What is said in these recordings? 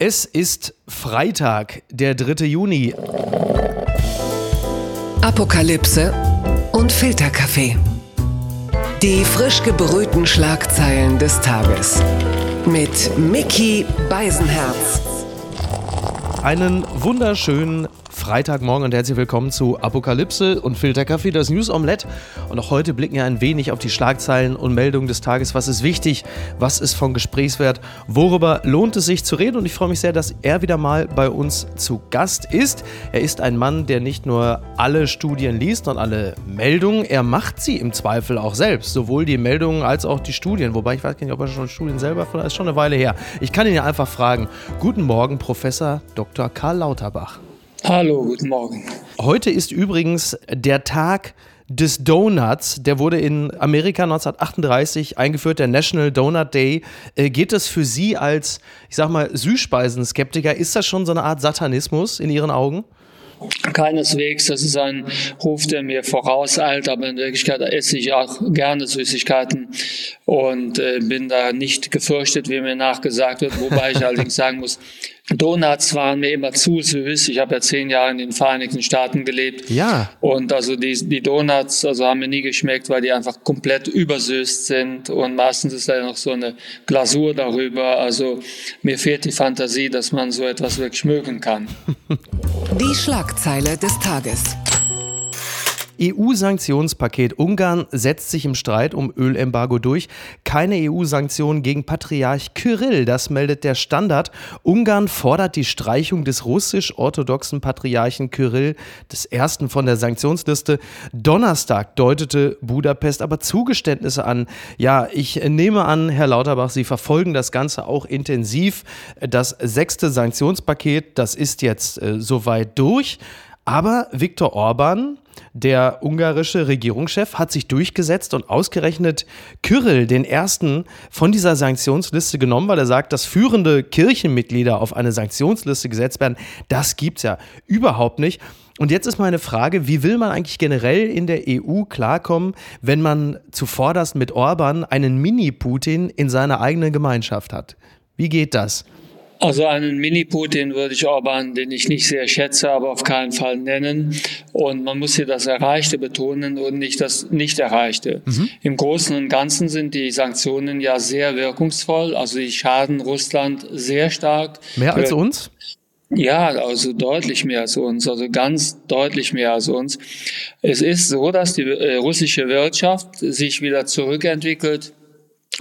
Es ist Freitag, der 3. Juni. Apokalypse und Filterkaffee. Die frisch gebrühten Schlagzeilen des Tages. Mit Mickey Beisenherz. Einen wunderschönen Freitagmorgen und herzlich willkommen zu Apokalypse und Filterkaffee, das News Omelette. Und auch heute blicken wir ein wenig auf die Schlagzeilen und Meldungen des Tages. Was ist wichtig? Was ist von Gesprächswert? Worüber lohnt es sich zu reden? Und ich freue mich sehr, dass er wieder mal bei uns zu Gast ist. Er ist ein Mann, der nicht nur alle Studien liest und alle Meldungen, er macht sie im Zweifel auch selbst. Sowohl die Meldungen als auch die Studien. Wobei ich weiß gar nicht, ob er schon Studien selber von, ist schon eine Weile her. Ich kann ihn ja einfach fragen. Guten Morgen, Professor Dr. Karl Lauterbach. Hallo, guten Morgen. Heute ist übrigens der Tag des Donuts. Der wurde in Amerika 1938 eingeführt, der National Donut Day. Äh, geht das für Sie als, ich sag mal, Süßspeisen-Skeptiker, ist das schon so eine Art Satanismus in Ihren Augen? Keineswegs, das ist ein Ruf, der mir vorauseilt, aber in Wirklichkeit esse ich auch gerne Süßigkeiten und äh, bin da nicht gefürchtet, wie mir nachgesagt wird, wobei ich allerdings sagen muss, Donuts waren mir immer zu süß. Ich habe ja zehn Jahre in den Vereinigten Staaten gelebt. Ja. Und also die, die Donuts also haben mir nie geschmeckt, weil die einfach komplett übersüßt sind. Und meistens ist da ja noch so eine Glasur darüber. Also mir fehlt die Fantasie, dass man so etwas wirklich mögen kann. Die Schlagzeile des Tages. EU-Sanktionspaket. Ungarn setzt sich im Streit um Ölembargo durch. Keine EU-Sanktionen gegen Patriarch Kyrill, das meldet der Standard. Ungarn fordert die Streichung des russisch-orthodoxen Patriarchen Kyrill, des ersten von der Sanktionsliste. Donnerstag deutete Budapest aber Zugeständnisse an. Ja, ich nehme an, Herr Lauterbach, Sie verfolgen das Ganze auch intensiv. Das sechste Sanktionspaket, das ist jetzt äh, soweit durch. Aber Viktor Orban, der ungarische Regierungschef hat sich durchgesetzt und ausgerechnet Kyrill, den ersten von dieser Sanktionsliste genommen, weil er sagt, dass führende Kirchenmitglieder auf eine Sanktionsliste gesetzt werden. Das gibt es ja überhaupt nicht. Und jetzt ist meine Frage, wie will man eigentlich generell in der EU klarkommen, wenn man zuvorderst mit Orban einen Mini-Putin in seiner eigenen Gemeinschaft hat? Wie geht das? Also einen Mini-Putin würde ich Orban, den ich nicht sehr schätze, aber auf keinen Fall nennen. Und man muss hier das Erreichte betonen und nicht das Nicht-Erreichte. Mhm. Im Großen und Ganzen sind die Sanktionen ja sehr wirkungsvoll. Also die schaden Russland sehr stark. Mehr als uns? Ja, also deutlich mehr als uns, also ganz deutlich mehr als uns. Es ist so, dass die äh, russische Wirtschaft sich wieder zurückentwickelt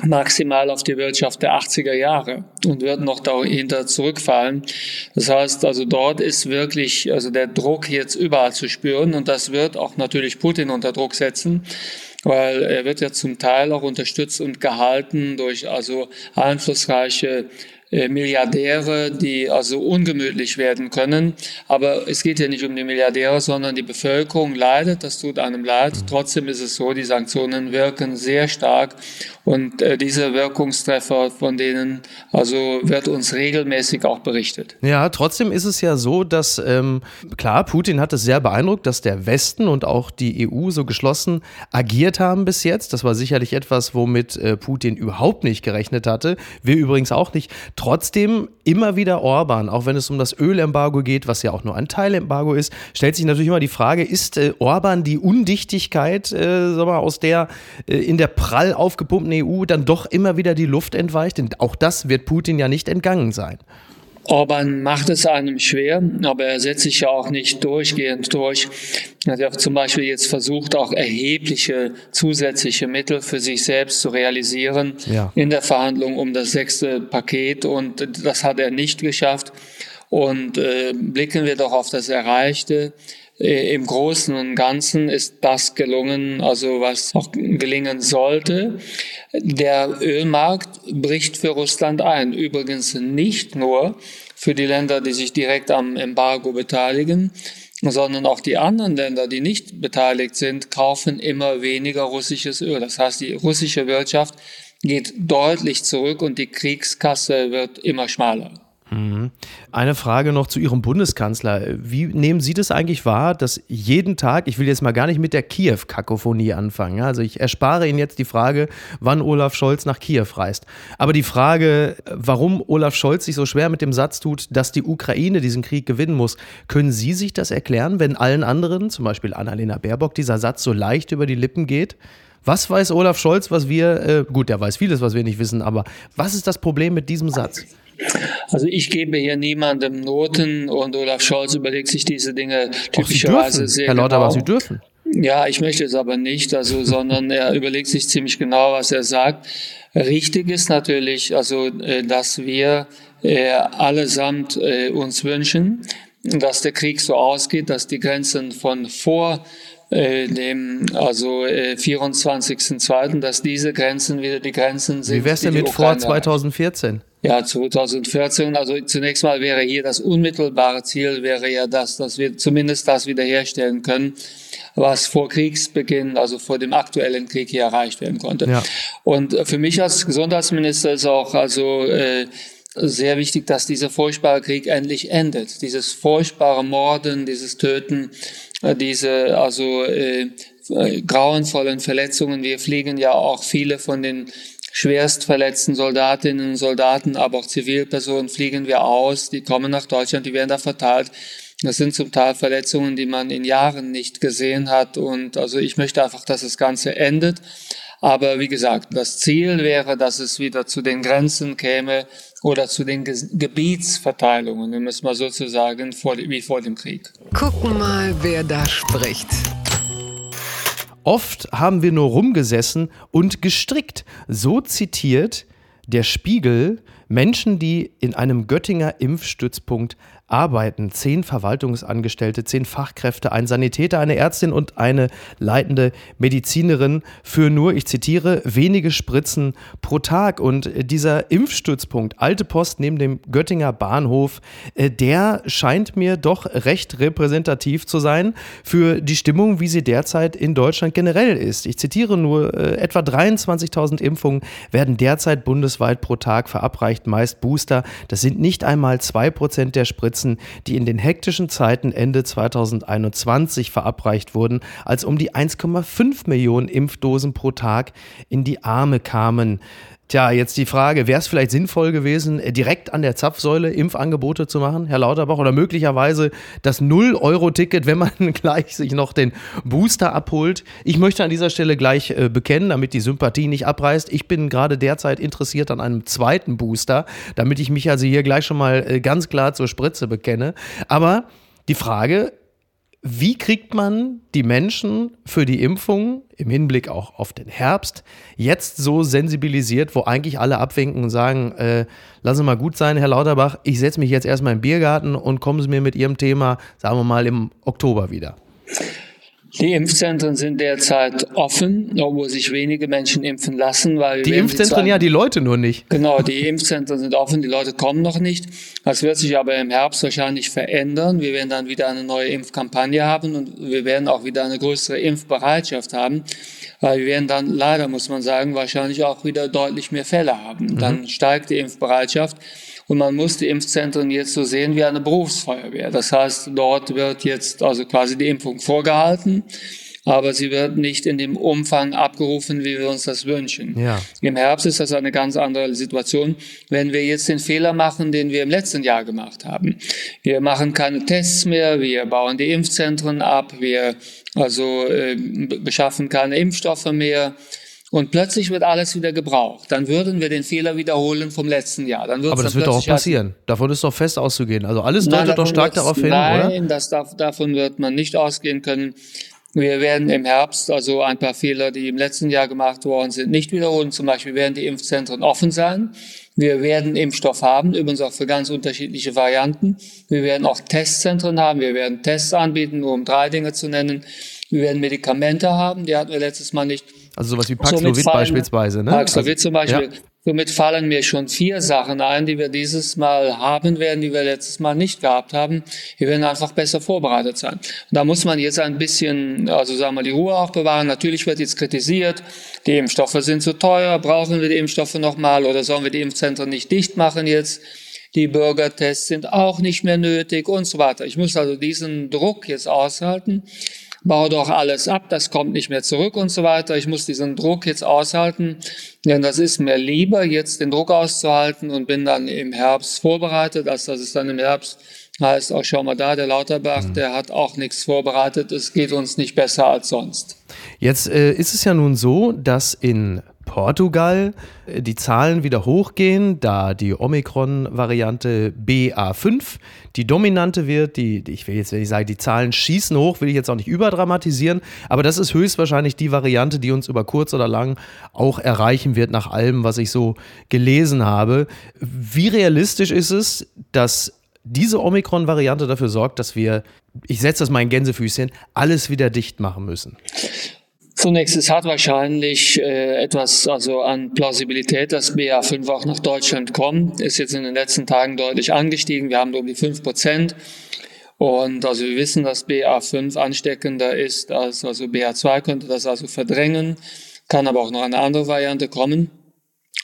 maximal auf die Wirtschaft der 80er Jahre und wird noch dahinter zurückfallen. Das heißt, also dort ist wirklich also der Druck jetzt überall zu spüren und das wird auch natürlich Putin unter Druck setzen weil er wird ja zum Teil auch unterstützt und gehalten durch also einflussreiche Milliardäre, die also ungemütlich werden können. Aber es geht ja nicht um die Milliardäre, sondern die Bevölkerung leidet, das tut einem leid. Trotzdem ist es so, die Sanktionen wirken sehr stark und äh, diese Wirkungstreffer, von denen also wird uns regelmäßig auch berichtet. Ja, trotzdem ist es ja so, dass ähm, klar, Putin hat es sehr beeindruckt, dass der Westen und auch die EU so geschlossen agiert haben bis jetzt. Das war sicherlich etwas, womit äh, Putin überhaupt nicht gerechnet hatte. Wir übrigens auch nicht. Trotzdem immer wieder Orban, auch wenn es um das Ölembargo geht, was ja auch nur ein Teilembargo ist, stellt sich natürlich immer die Frage, ist äh, Orban die Undichtigkeit, äh, sag mal, aus der äh, in der prall aufgepumpten EU dann doch immer wieder die Luft entweicht? Denn auch das wird Putin ja nicht entgangen sein. Orban macht es einem schwer, aber er setzt sich ja auch nicht durchgehend durch. Er hat ja zum Beispiel jetzt versucht, auch erhebliche zusätzliche Mittel für sich selbst zu realisieren ja. in der Verhandlung um das sechste Paket und das hat er nicht geschafft. Und äh, blicken wir doch auf das Erreichte. Äh, Im Großen und Ganzen ist das gelungen, also was auch gelingen sollte. Der Ölmarkt bricht für Russland ein. Übrigens nicht nur für die Länder, die sich direkt am Embargo beteiligen, sondern auch die anderen Länder, die nicht beteiligt sind, kaufen immer weniger russisches Öl. Das heißt, die russische Wirtschaft geht deutlich zurück und die Kriegskasse wird immer schmaler. Mhm. Eine Frage noch zu Ihrem Bundeskanzler. Wie nehmen Sie das eigentlich wahr, dass jeden Tag, ich will jetzt mal gar nicht mit der Kiew-Kakophonie anfangen, also ich erspare Ihnen jetzt die Frage, wann Olaf Scholz nach Kiew reist. Aber die Frage, warum Olaf Scholz sich so schwer mit dem Satz tut, dass die Ukraine diesen Krieg gewinnen muss, können Sie sich das erklären, wenn allen anderen, zum Beispiel Annalena Baerbock, dieser Satz so leicht über die Lippen geht? Was weiß Olaf Scholz, was wir, äh, gut, der weiß vieles, was wir nicht wissen, aber was ist das Problem mit diesem Satz? Also ich gebe hier niemandem Noten und Olaf Scholz überlegt sich diese Dinge typischerweise sehr Herr Lauterbach, genau. Sie dürfen. Ja, ich möchte es aber nicht, also, sondern er überlegt sich ziemlich genau, was er sagt. Richtig ist natürlich, also, äh, dass wir äh, allesamt äh, uns wünschen, dass der Krieg so ausgeht, dass die Grenzen von vor dem also äh, 24.02., dass diese Grenzen wieder die Grenzen sind. Wie wäre es denn mit vor 2014? Ja, 2014. Also zunächst mal wäre hier das unmittelbare Ziel, wäre ja das, dass wir zumindest das wiederherstellen können, was vor Kriegsbeginn, also vor dem aktuellen Krieg hier erreicht werden konnte. Ja. Und äh, für mich als Gesundheitsminister ist auch also äh, sehr wichtig, dass dieser furchtbare Krieg endlich endet. Dieses furchtbare Morden, dieses Töten, äh, diese also äh, äh, grauenvollen Verletzungen. Wir fliegen ja auch viele von den schwerst verletzten Soldatinnen und Soldaten, aber auch Zivilpersonen fliegen wir aus, die kommen nach Deutschland, die werden da verteilt. Das sind zum Teil Verletzungen, die man in Jahren nicht gesehen hat. Und also ich möchte einfach, dass das Ganze endet. Aber wie gesagt, das Ziel wäre, dass es wieder zu den Grenzen käme oder zu den Ge Gebietsverteilungen, um es mal so zu sagen, vor, wie vor dem Krieg. Gucken mal, wer da spricht. Oft haben wir nur rumgesessen und gestrickt. So zitiert der Spiegel Menschen, die in einem Göttinger Impfstützpunkt arbeiten. Zehn Verwaltungsangestellte, zehn Fachkräfte, ein Sanitäter, eine Ärztin und eine leitende Medizinerin für nur, ich zitiere, wenige Spritzen pro Tag. Und dieser Impfstützpunkt, Alte Post neben dem Göttinger Bahnhof, äh, der scheint mir doch recht repräsentativ zu sein für die Stimmung, wie sie derzeit in Deutschland generell ist. Ich zitiere nur, äh, etwa 23.000 Impfungen werden derzeit bundesweit pro Tag verabreicht, meist Booster. Das sind nicht einmal zwei Prozent der Spritzen Spritzen, die in den hektischen Zeiten Ende 2021 verabreicht wurden, als um die 1,5 Millionen Impfdosen pro Tag in die Arme kamen. Tja, jetzt die Frage, wäre es vielleicht sinnvoll gewesen, äh, direkt an der Zapfsäule Impfangebote zu machen, Herr Lauterbach, oder möglicherweise das 0-Euro-Ticket, wenn man gleich sich noch den Booster abholt? Ich möchte an dieser Stelle gleich äh, bekennen, damit die Sympathie nicht abreißt. Ich bin gerade derzeit interessiert an einem zweiten Booster, damit ich mich also hier gleich schon mal äh, ganz klar zur Spritze bekenne. Aber die Frage, wie kriegt man die Menschen für die Impfung im Hinblick auch auf den Herbst jetzt so sensibilisiert, wo eigentlich alle abwinken und sagen, äh, lassen Sie mal gut sein, Herr Lauterbach, ich setze mich jetzt erstmal im Biergarten und kommen Sie mir mit Ihrem Thema, sagen wir mal, im Oktober wieder? Die Impfzentren sind derzeit offen, obwohl sich wenige Menschen impfen lassen, weil die Impfzentren ja, die Leute nur nicht. Genau, die Impfzentren sind offen, die Leute kommen noch nicht. Das wird sich aber im Herbst wahrscheinlich verändern. Wir werden dann wieder eine neue Impfkampagne haben und wir werden auch wieder eine größere Impfbereitschaft haben, weil wir werden dann leider, muss man sagen, wahrscheinlich auch wieder deutlich mehr Fälle haben. Dann mhm. steigt die Impfbereitschaft. Und man muss die Impfzentren jetzt so sehen wie eine Berufsfeuerwehr. Das heißt, dort wird jetzt also quasi die Impfung vorgehalten aber sie wird nicht in dem Umfang abgerufen, wie wir uns das wünschen. Ja. Im Herbst ist das eine ganz andere Situation, wenn wir jetzt den Fehler machen, den wir im letzten Jahr gemacht haben. Wir machen keine Tests mehr, wir bauen die Impfzentren ab, wir also äh, beschaffen keine Impfstoffe mehr und plötzlich wird alles wieder gebraucht. Dann würden wir den Fehler wiederholen vom letzten Jahr. Dann Aber das wird doch auch passieren. Davon ist doch fest auszugehen. Also alles deutet nein, doch stark darauf hin, nein, oder? Nein, darf, davon wird man nicht ausgehen können. Wir werden im Herbst also ein paar Fehler, die im letzten Jahr gemacht worden sind, nicht wiederholen. Zum Beispiel werden die Impfzentren offen sein. Wir werden Impfstoff haben, übrigens auch für ganz unterschiedliche Varianten. Wir werden auch Testzentren haben. Wir werden Tests anbieten, nur um drei Dinge zu nennen. Wir werden Medikamente haben, die hatten wir letztes Mal nicht. Also sowas wie Paxlovid beispielsweise, ne? Paxlovid also, zum Beispiel. Ja. Somit fallen mir schon vier Sachen ein, die wir dieses Mal haben werden, die wir letztes Mal nicht gehabt haben. Wir werden einfach besser vorbereitet sein. Und da muss man jetzt ein bisschen, also sagen wir, die Ruhe auch bewahren. Natürlich wird jetzt kritisiert, die Impfstoffe sind zu teuer, brauchen wir die Impfstoffe nochmal oder sollen wir die Impfzentren nicht dicht machen jetzt? die Bürgertests sind auch nicht mehr nötig und so weiter. Ich muss also diesen Druck jetzt aushalten baue doch alles ab, das kommt nicht mehr zurück und so weiter. Ich muss diesen Druck jetzt aushalten, denn das ist mir lieber, jetzt den Druck auszuhalten und bin dann im Herbst vorbereitet, als dass es dann im Herbst heißt, auch schau mal da, der Lauterbach, mhm. der hat auch nichts vorbereitet, es geht uns nicht besser als sonst. Jetzt äh, ist es ja nun so, dass in Portugal die Zahlen wieder hochgehen, da die Omikron-Variante BA5 die dominante wird. Die, ich will jetzt, wenn ich sage, die Zahlen schießen hoch, will ich jetzt auch nicht überdramatisieren, aber das ist höchstwahrscheinlich die Variante, die uns über kurz oder lang auch erreichen wird, nach allem, was ich so gelesen habe. Wie realistisch ist es, dass diese Omikron-Variante dafür sorgt, dass wir, ich setze das mal in Gänsefüßchen, alles wieder dicht machen müssen? Zunächst, es hat wahrscheinlich äh, etwas also an Plausibilität, dass BA5 auch nach Deutschland kommt. Ist jetzt in den letzten Tagen deutlich angestiegen. Wir haben um die 5 Prozent. Und also wir wissen, dass BA5 ansteckender ist als also BA2, könnte das also verdrängen, kann aber auch noch eine andere Variante kommen.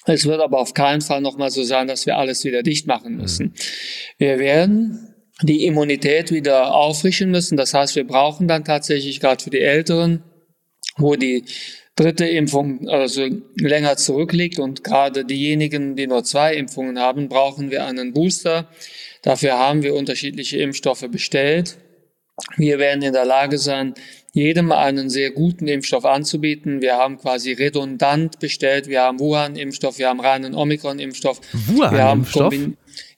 Es wird aber auf keinen Fall nochmal so sein, dass wir alles wieder dicht machen müssen. Wir werden die Immunität wieder auffrischen müssen. Das heißt, wir brauchen dann tatsächlich gerade für die Älteren wo die dritte Impfung also länger zurückliegt und gerade diejenigen, die nur zwei Impfungen haben, brauchen wir einen Booster. Dafür haben wir unterschiedliche Impfstoffe bestellt. Wir werden in der Lage sein, jedem einen sehr guten Impfstoff anzubieten. Wir haben quasi redundant bestellt. Wir haben Wuhan-Impfstoff, wir haben reinen Omikron-Impfstoff. Wuhan-Impfstoff?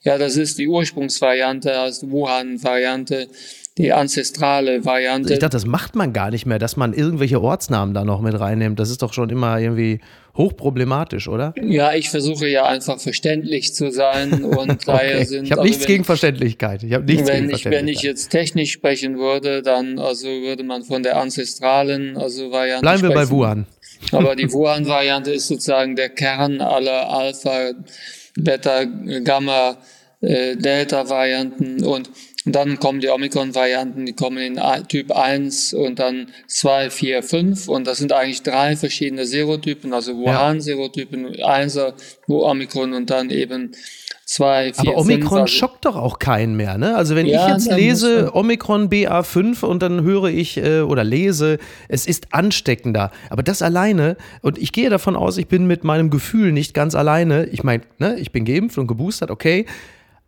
Ja, das ist die Ursprungsvariante, also Wuhan-Variante die ancestrale Variante. Ich dachte, das macht man gar nicht mehr, dass man irgendwelche Ortsnamen da noch mit reinnimmt. Das ist doch schon immer irgendwie hochproblematisch, oder? Ja, ich versuche ja einfach verständlich zu sein und daher okay. sind. Ich habe also nichts wenn, gegen Verständlichkeit. Ich habe nichts wenn gegen ich, Wenn ich jetzt technisch sprechen würde, dann also würde man von der ancestralen also Variante. Bleiben wir bei Wuhan. Aber die Wuhan-Variante ist sozusagen der Kern aller Alpha, Beta, Gamma, äh, Delta-Varianten und und dann kommen die Omikron-Varianten, die kommen in Typ 1 und dann 2, 4, 5. Und das sind eigentlich drei verschiedene Serotypen, also Wuhan-Serotypen, 1er, Omikron und dann eben 2, 4, Aber Omikron also schockt doch auch keinen mehr, ne? Also wenn ja, ich jetzt lese Omikron BA5 und dann höre ich äh, oder lese, es ist ansteckender. Aber das alleine, und ich gehe davon aus, ich bin mit meinem Gefühl nicht ganz alleine. Ich meine, ne, ich bin geimpft und geboostert, okay.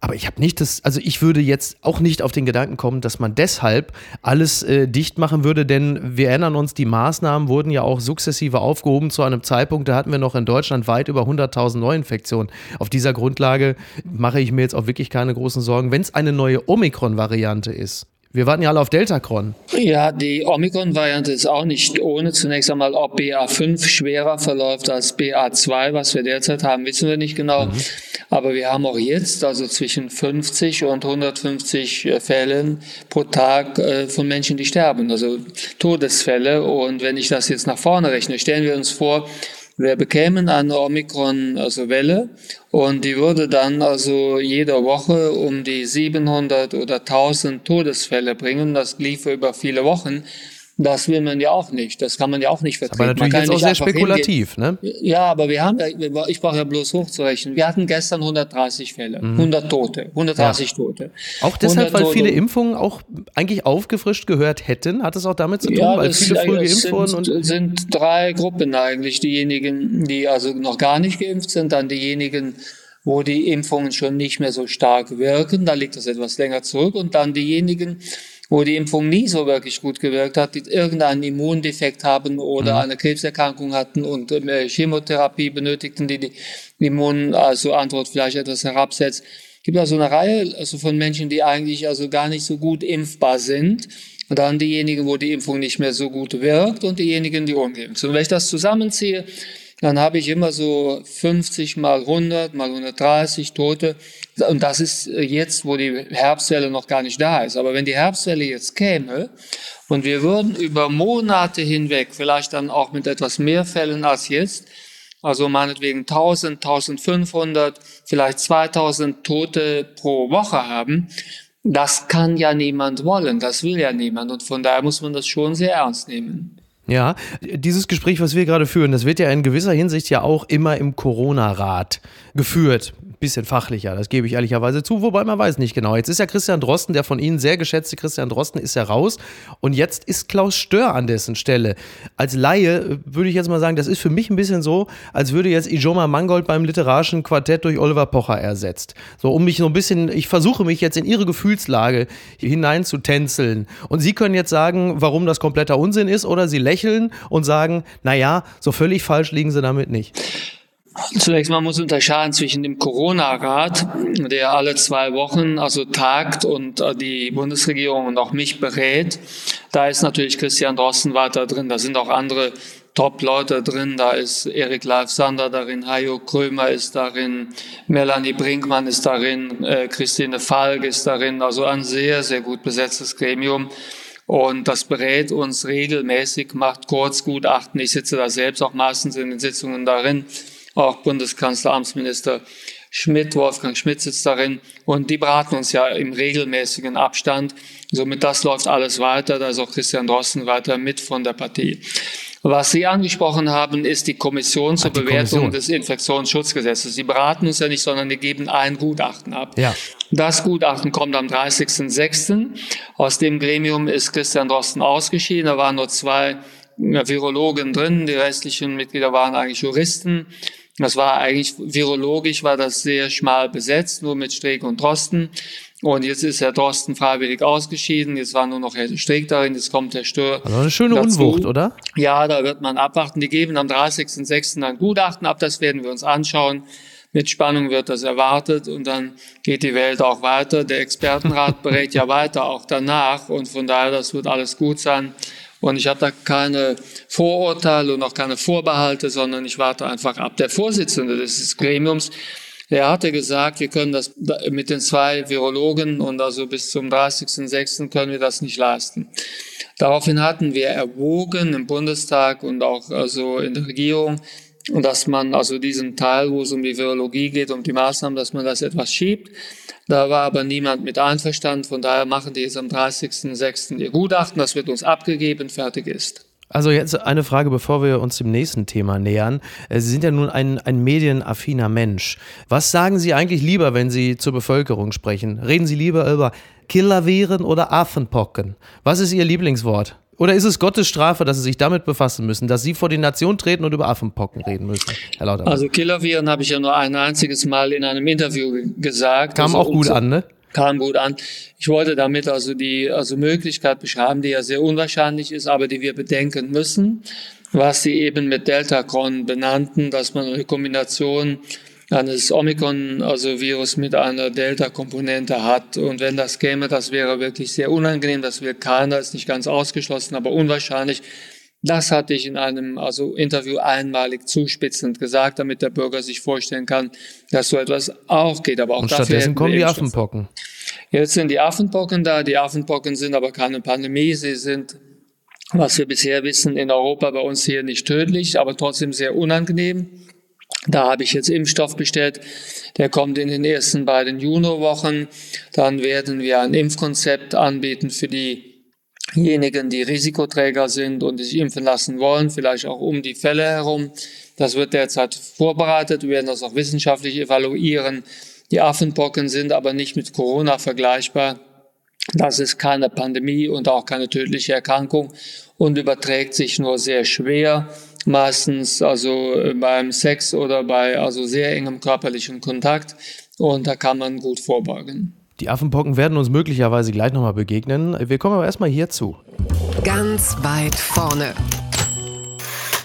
Aber ich habe nicht das, also ich würde jetzt auch nicht auf den Gedanken kommen, dass man deshalb alles äh, dicht machen würde, denn wir erinnern uns, die Maßnahmen wurden ja auch sukzessive aufgehoben zu einem Zeitpunkt, da hatten wir noch in Deutschland weit über 100.000 Neuinfektionen. Auf dieser Grundlage mache ich mir jetzt auch wirklich keine großen Sorgen, wenn es eine neue Omikron-Variante ist. Wir warten ja alle auf Deltacron. Ja, die Omikron-Variante ist auch nicht ohne. Zunächst einmal, ob BA5 schwerer verläuft als BA2, was wir derzeit haben, wissen wir nicht genau. Mhm. Aber wir haben auch jetzt also zwischen 50 und 150 äh, Fällen pro Tag äh, von Menschen, die sterben, also Todesfälle. Und wenn ich das jetzt nach vorne rechne, stellen wir uns vor, wir bekämen eine Omikron, also und die würde dann also jede Woche um die 700 oder 1000 Todesfälle bringen. Das liefe über viele Wochen. Das will man ja auch nicht. Das kann man ja auch nicht vertreten. Aber natürlich jetzt auch sehr spekulativ, hingehen. ne? Ja, aber wir haben, ich brauche ja bloß hochzurechnen. Wir hatten gestern 130 Fälle, mhm. 100 Tote, 130 ja. Tote. Auch deshalb, weil viele Impfungen auch eigentlich aufgefrischt gehört hätten. Hat es auch damit zu tun, ja, weil viele früh geimpft sind, wurden? Und sind drei Gruppen eigentlich. Diejenigen, die also noch gar nicht geimpft sind, dann diejenigen, wo die Impfungen schon nicht mehr so stark wirken. Da liegt das etwas länger zurück. Und dann diejenigen, wo die Impfung nie so wirklich gut gewirkt hat, die irgendeinen Immundefekt haben oder mhm. eine Krebserkrankung hatten und äh, Chemotherapie benötigten, die die Immunantwort also vielleicht etwas herabsetzt. Es gibt also eine Reihe also von Menschen, die eigentlich also gar nicht so gut impfbar sind. Und dann diejenigen, wo die Impfung nicht mehr so gut wirkt und diejenigen, die ungeimpft sind. Und wenn ich das zusammenziehe, dann habe ich immer so 50 mal 100 mal 130 Tote. Und das ist jetzt, wo die Herbstwelle noch gar nicht da ist. Aber wenn die Herbstwelle jetzt käme und wir würden über Monate hinweg, vielleicht dann auch mit etwas mehr Fällen als jetzt, also meinetwegen 1000, 1500, vielleicht 2000 Tote pro Woche haben, das kann ja niemand wollen, das will ja niemand. Und von daher muss man das schon sehr ernst nehmen. Ja, dieses Gespräch, was wir gerade führen, das wird ja in gewisser Hinsicht ja auch immer im Corona-Rat geführt. bisschen fachlicher, das gebe ich ehrlicherweise zu, wobei man weiß nicht genau. Jetzt ist ja Christian Drosten, der von Ihnen sehr geschätzte Christian Drosten, ist ja raus und jetzt ist Klaus Stör an dessen Stelle. Als Laie äh, würde ich jetzt mal sagen, das ist für mich ein bisschen so, als würde jetzt Ijoma Mangold beim literarischen Quartett durch Oliver Pocher ersetzt. So, um mich so ein bisschen, ich versuche mich jetzt in Ihre Gefühlslage hinein zu tänzeln. Und Sie können jetzt sagen, warum das kompletter Unsinn ist, oder Sie lächeln und sagen, naja, so völlig falsch liegen Sie damit nicht. Zunächst mal muss unterscheiden zwischen dem Corona-Rat, der alle zwei Wochen also tagt und äh, die Bundesregierung und auch mich berät. Da ist natürlich Christian Drosten weiter drin. Da sind auch andere Top-Leute drin. Da ist Erik Leif Sander darin, Hajo Krömer ist darin, Melanie Brinkmann ist darin, äh, Christine Falk ist darin. Also ein sehr, sehr gut besetztes Gremium. Und das berät uns regelmäßig, macht Kurzgutachten. Ich sitze da selbst auch meistens in den Sitzungen darin auch Bundeskanzleramtsminister Schmidt, Wolfgang Schmidt sitzt darin und die beraten uns ja im regelmäßigen Abstand. Somit das läuft alles weiter, da ist auch Christian Drosten weiter mit von der Partie. Was Sie angesprochen haben, ist die Kommission zur die Bewertung Kommission. des Infektionsschutzgesetzes. Sie beraten uns ja nicht, sondern die geben ein Gutachten ab. Ja. Das Gutachten kommt am 30.06. Aus dem Gremium ist Christian Drosten ausgeschieden. Da waren nur zwei Virologen drin, die restlichen Mitglieder waren eigentlich Juristen. Das war eigentlich virologisch war das sehr schmal besetzt, nur mit Streeck und Drosten. Und jetzt ist Herr Drosten freiwillig ausgeschieden. Jetzt war nur noch Herr Streeck darin. Jetzt kommt Herr Stör. Also eine schöne dazu. Unwucht, oder? Ja, da wird man abwarten. Die geben am 30.06. ein Gutachten ab. Das werden wir uns anschauen. Mit Spannung wird das erwartet und dann geht die Welt auch weiter. Der Expertenrat berät ja weiter auch danach und von daher, das wird alles gut sein. Und ich habe da keine Vorurteile und auch keine Vorbehalte, sondern ich warte einfach ab. Der Vorsitzende des Gremiums, der hatte gesagt, wir können das mit den zwei Virologen und also bis zum 30.06. können wir das nicht leisten. Daraufhin hatten wir erwogen im Bundestag und auch also in der Regierung, dass man also diesen Teil, wo es um die Virologie geht, um die Maßnahmen, dass man das etwas schiebt. Da war aber niemand mit einverstanden. Von daher machen die jetzt am 30.06. ihr Gutachten. Das wird uns abgegeben, fertig ist. Also jetzt eine Frage, bevor wir uns dem nächsten Thema nähern. Äh, Sie sind ja nun ein, ein medienaffiner Mensch. Was sagen Sie eigentlich lieber, wenn Sie zur Bevölkerung sprechen? Reden Sie lieber über Killerviren oder Affenpocken? Was ist Ihr Lieblingswort? Oder ist es Gottes Strafe, dass sie sich damit befassen müssen, dass sie vor die Nation treten und über Affenpocken reden müssen? Herr Lautermann. Also Killerviren habe ich ja nur ein einziges Mal in einem Interview gesagt. Kam also auch gut an, ne? Kam gut an. Ich wollte damit also die also Möglichkeit beschreiben, die ja sehr unwahrscheinlich ist, aber die wir bedenken müssen, was Sie eben mit Delta-Cron benannten, dass man eine Kombination eines Omikron, also Virus mit einer Delta-Komponente hat. Und wenn das käme, das wäre wirklich sehr unangenehm. Das will keiner, ist nicht ganz ausgeschlossen, aber unwahrscheinlich. Das hatte ich in einem also Interview einmalig zuspitzend gesagt, damit der Bürger sich vorstellen kann, dass so etwas auch geht. Aber auch Und stattdessen kommen die Affenpocken. Jetzt sind die Affenpocken da. Die Affenpocken sind aber keine Pandemie. Sie sind, was wir bisher wissen, in Europa bei uns hier nicht tödlich, aber trotzdem sehr unangenehm. Da habe ich jetzt Impfstoff bestellt. Der kommt in den ersten beiden Junowochen. Dann werden wir ein Impfkonzept anbieten für diejenigen, die Risikoträger sind und sich impfen lassen wollen, vielleicht auch um die Fälle herum. Das wird derzeit vorbereitet. Wir werden das auch wissenschaftlich evaluieren. Die Affenpocken sind aber nicht mit Corona vergleichbar. Das ist keine Pandemie und auch keine tödliche Erkrankung und überträgt sich nur sehr schwer meistens also äh, beim Sex oder bei also sehr engem körperlichen Kontakt und da kann man gut vorbeugen. Die Affenpocken werden uns möglicherweise gleich nochmal begegnen. Wir kommen aber erstmal hierzu. Ganz weit vorne.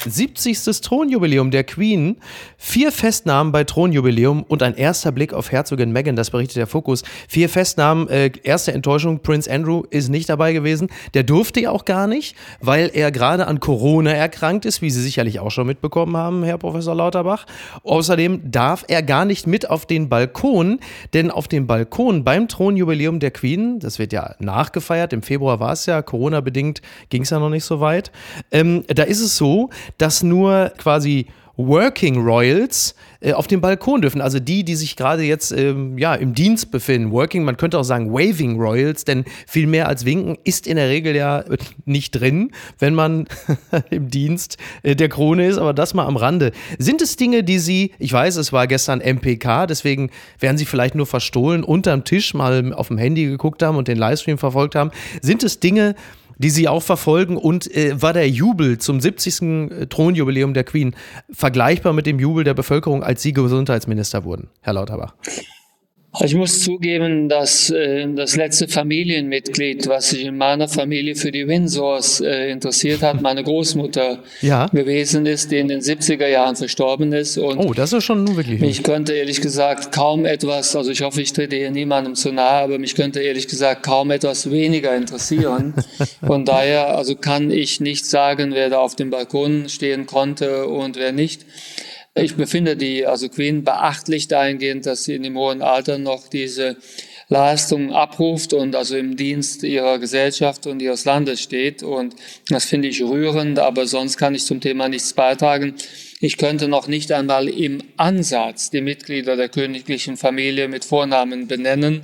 70. Thronjubiläum der Queen, vier Festnahmen bei Thronjubiläum und ein erster Blick auf Herzogin Meghan, das berichtet der Fokus. Vier Festnahmen, äh, erste Enttäuschung, Prince Andrew ist nicht dabei gewesen. Der durfte ja auch gar nicht, weil er gerade an Corona erkrankt ist, wie Sie sicherlich auch schon mitbekommen haben, Herr Professor Lauterbach. Außerdem darf er gar nicht mit auf den Balkon, denn auf dem Balkon beim Thronjubiläum der Queen, das wird ja nachgefeiert, im Februar war es ja, Corona-bedingt ging es ja noch nicht so weit, ähm, da ist es so, dass nur quasi Working Royals äh, auf dem Balkon dürfen. Also die, die sich gerade jetzt ähm, ja, im Dienst befinden. Working, man könnte auch sagen Waving Royals, denn viel mehr als winken ist in der Regel ja nicht drin, wenn man im Dienst äh, der Krone ist, aber das mal am Rande. Sind es Dinge, die Sie, ich weiß, es war gestern MPK, deswegen werden Sie vielleicht nur verstohlen, unterm Tisch mal auf dem Handy geguckt haben und den Livestream verfolgt haben. Sind es Dinge, die Sie auch verfolgen. Und äh, war der Jubel zum 70. Äh, Thronjubiläum der Queen vergleichbar mit dem Jubel der Bevölkerung, als Sie Gesundheitsminister wurden, Herr Lauterbach? Ich muss zugeben, dass äh, das letzte Familienmitglied, was sich in meiner Familie für die Windsors äh, interessiert hat, meine Großmutter ja. gewesen ist, die in den 70er Jahren verstorben ist. Und oh, das ist schon wirklich. Mich könnte ehrlich gesagt kaum etwas, also ich hoffe, ich trete hier niemandem zu nahe, aber mich könnte ehrlich gesagt kaum etwas weniger interessieren. Von daher, also kann ich nicht sagen, wer da auf dem Balkon stehen konnte und wer nicht. Ich befinde die, also Queen, beachtlich dahingehend, dass sie in dem hohen Alter noch diese Leistung abruft und also im Dienst ihrer Gesellschaft und ihres Landes steht. Und das finde ich rührend, aber sonst kann ich zum Thema nichts beitragen. Ich könnte noch nicht einmal im Ansatz die Mitglieder der königlichen Familie mit Vornamen benennen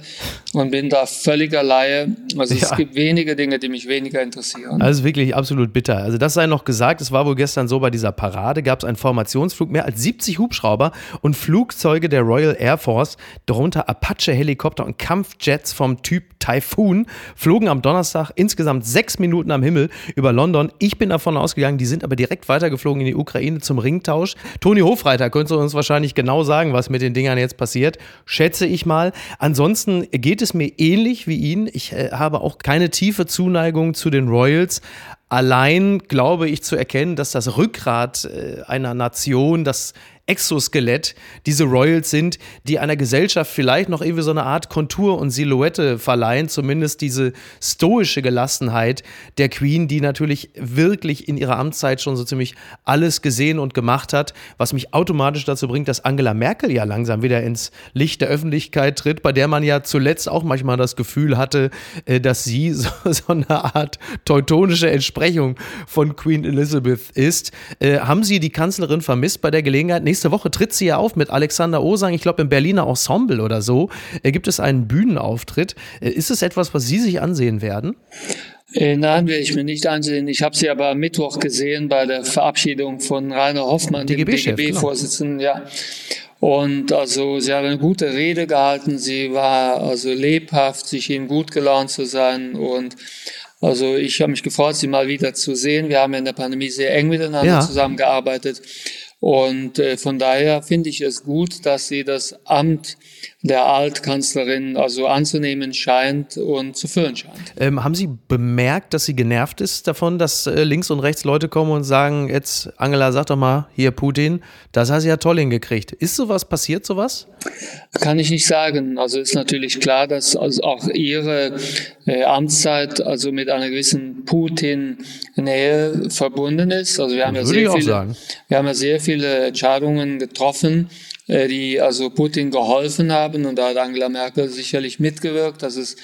und bin da völliger Laie. Also ja. es gibt wenige Dinge, die mich weniger interessieren. Also wirklich absolut bitter. Also das sei noch gesagt, es war wohl gestern so bei dieser Parade, gab es einen Formationsflug, mehr als 70 Hubschrauber und Flugzeuge der Royal Air Force, darunter Apache-Helikopter und Kampfjets vom Typ Typhoon, flogen am Donnerstag insgesamt sechs Minuten am Himmel über London. Ich bin davon ausgegangen, die sind aber direkt weitergeflogen in die Ukraine zum Ringtausch Austausch. Toni Hofreiter könnte uns wahrscheinlich genau sagen, was mit den Dingern jetzt passiert. Schätze ich mal. Ansonsten geht es mir ähnlich wie Ihnen. Ich äh, habe auch keine tiefe Zuneigung zu den Royals. Allein glaube ich zu erkennen, dass das Rückgrat äh, einer Nation, das Exoskelett diese Royals sind, die einer Gesellschaft vielleicht noch irgendwie so eine Art Kontur und Silhouette verleihen, zumindest diese stoische Gelassenheit der Queen, die natürlich wirklich in ihrer Amtszeit schon so ziemlich alles gesehen und gemacht hat, was mich automatisch dazu bringt, dass Angela Merkel ja langsam wieder ins Licht der Öffentlichkeit tritt, bei der man ja zuletzt auch manchmal das Gefühl hatte, äh, dass sie so, so eine Art teutonische Entsprechung von Queen Elizabeth ist. Äh, haben Sie die Kanzlerin vermisst bei der Gelegenheit? Nächste nächste Woche tritt sie ja auf mit Alexander Osang, ich glaube im Berliner Ensemble oder so. Äh, gibt es einen Bühnenauftritt. Äh, ist es etwas, was Sie sich ansehen werden? Äh, nein, werde ich mir nicht ansehen. Ich habe sie aber am Mittwoch gesehen bei der Verabschiedung von Rainer Hoffmann, DGB dem DGB-Vorsitzenden. Genau. Ja. Und also sie hat eine gute Rede gehalten. Sie war also lebhaft, sie schien gut gelaunt zu sein und also ich habe mich gefreut, sie mal wieder zu sehen. Wir haben in der Pandemie sehr eng miteinander ja. zusammengearbeitet. Und äh, von daher finde ich es gut, dass sie das Amt der Altkanzlerin also anzunehmen scheint und zu füllen scheint. Ähm, haben Sie bemerkt, dass sie genervt ist davon, dass äh, links und rechts Leute kommen und sagen, jetzt Angela, sag doch mal, hier Putin, das hast du ja toll hingekriegt. Ist sowas passiert, sowas? Kann ich nicht sagen. Also ist natürlich klar, dass also auch ihre äh, Amtszeit also mit einer gewissen Putin-Nähe verbunden ist. Also wir haben ja sehr viele, wir haben ja sehr viele Entscheidungen getroffen, die also Putin geholfen haben und da hat Angela Merkel sicherlich mitgewirkt. Das ist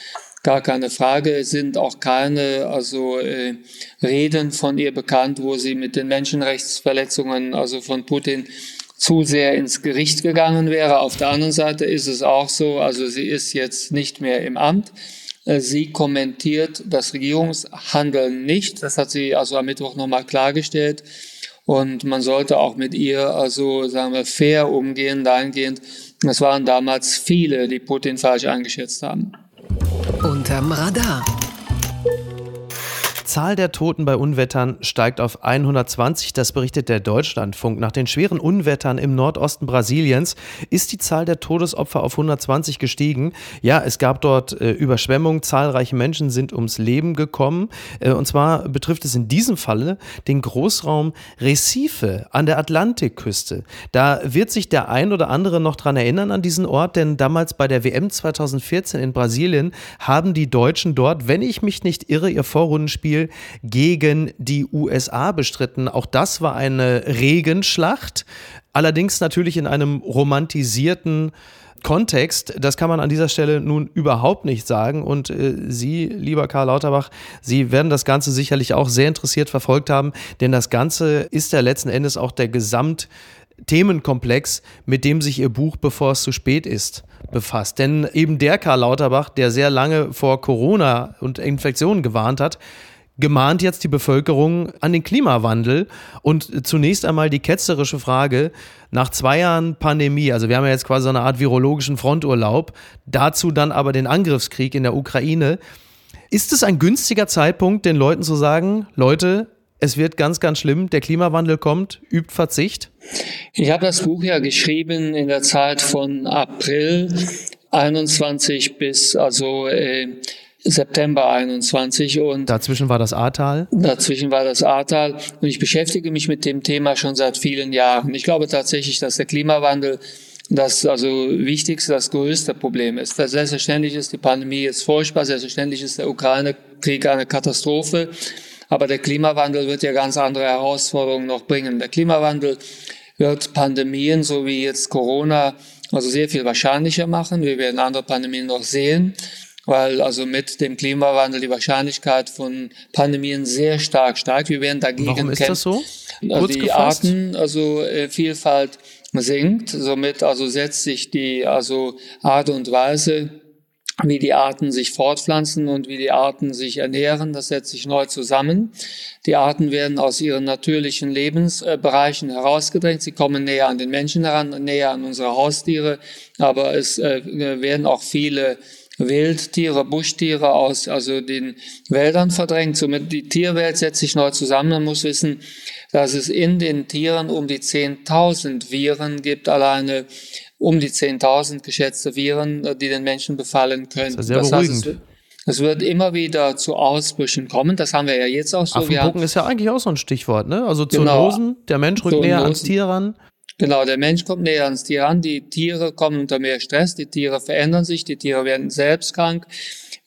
gar keine Frage. Es sind auch keine also äh, Reden von ihr bekannt, wo sie mit den Menschenrechtsverletzungen also von Putin zu sehr ins Gericht gegangen wäre. Auf der anderen Seite ist es auch so, also sie ist jetzt nicht mehr im Amt. Äh, sie kommentiert das Regierungshandeln nicht. Das hat sie also am Mittwoch nochmal klargestellt. Und man sollte auch mit ihr also, sagen wir, fair umgehen, dahingehend, es waren damals viele, die Putin falsch eingeschätzt haben. Unterm Radar. Zahl der Toten bei Unwettern steigt auf 120, das berichtet der Deutschlandfunk. Nach den schweren Unwettern im Nordosten Brasiliens ist die Zahl der Todesopfer auf 120 gestiegen. Ja, es gab dort äh, Überschwemmungen, zahlreiche Menschen sind ums Leben gekommen. Äh, und zwar betrifft es in diesem Falle den Großraum Recife an der Atlantikküste. Da wird sich der ein oder andere noch dran erinnern an diesen Ort, denn damals bei der WM 2014 in Brasilien haben die Deutschen dort, wenn ich mich nicht irre, ihr Vorrundenspiel Gegen die USA bestritten. Auch das war eine Regenschlacht, allerdings natürlich in einem romantisierten Kontext, das kann man an dieser Stelle nun überhaupt nicht sagen. Und äh, Sie, lieber Karl Lauterbach, Sie werden das Ganze sicherlich auch sehr interessiert verfolgt haben, denn das Ganze ist ja letzten Endes auch der Gesamtthemenkomplex, mit dem sich Ihr Buch, bevor es zu spät ist, befasst. Denn eben der Karl Lauterbach, der sehr lange vor Corona und Infektionen gewarnt hat, gemahnt jetzt die Bevölkerung an den Klimawandel. Und zunächst einmal die ketzerische Frage, nach zwei Jahren Pandemie, also wir haben ja jetzt quasi so eine Art virologischen Fronturlaub, dazu dann aber den Angriffskrieg in der Ukraine. Ist es ein günstiger Zeitpunkt, den Leuten zu sagen, Leute, es wird ganz, ganz schlimm, der Klimawandel kommt, übt Verzicht? Ich habe das Buch ja geschrieben in der Zeit von April 21 bis also äh, September 21 und dazwischen war das Ahrtal. Dazwischen war das Ahrtal und ich beschäftige mich mit dem Thema schon seit vielen Jahren. Ich glaube tatsächlich, dass der Klimawandel das also wichtigste, das größte Problem ist. Selbstverständlich ist die Pandemie jetzt furchtbar, selbstverständlich ist der Ukraine-Krieg eine Katastrophe, aber der Klimawandel wird ja ganz andere Herausforderungen noch bringen. Der Klimawandel wird Pandemien, so wie jetzt Corona, also sehr viel wahrscheinlicher machen. Wir werden andere Pandemien noch sehen weil also mit dem Klimawandel die Wahrscheinlichkeit von Pandemien sehr stark steigt. Wir werden dagegen Warum ist das so? Also die gefasst? Arten, also äh, Vielfalt sinkt, somit also setzt sich die also Art und Weise wie die Arten sich fortpflanzen und wie die Arten sich ernähren, das setzt sich neu zusammen. Die Arten werden aus ihren natürlichen Lebensbereichen herausgedrängt. Sie kommen näher an den Menschen heran, näher an unsere Haustiere, aber es äh, werden auch viele Wildtiere, Buschtiere aus also den Wäldern verdrängt. Somit die Tierwelt setzt sich neu zusammen. Man muss wissen, dass es in den Tieren um die 10.000 Viren gibt, alleine um die 10.000 geschätzte Viren, die den Menschen befallen können. Das, ist ja sehr das heißt, es wird immer wieder zu Ausbrüchen kommen. Das haben wir ja jetzt auch so. Affenpocken ist ja eigentlich auch so ein Stichwort, ne? Also Zoonosen, genau, der Mensch rückt näher ans Tier ran. Genau, der Mensch kommt näher ans Tier an, die Tiere kommen unter mehr Stress, die Tiere verändern sich, die Tiere werden selbst krank,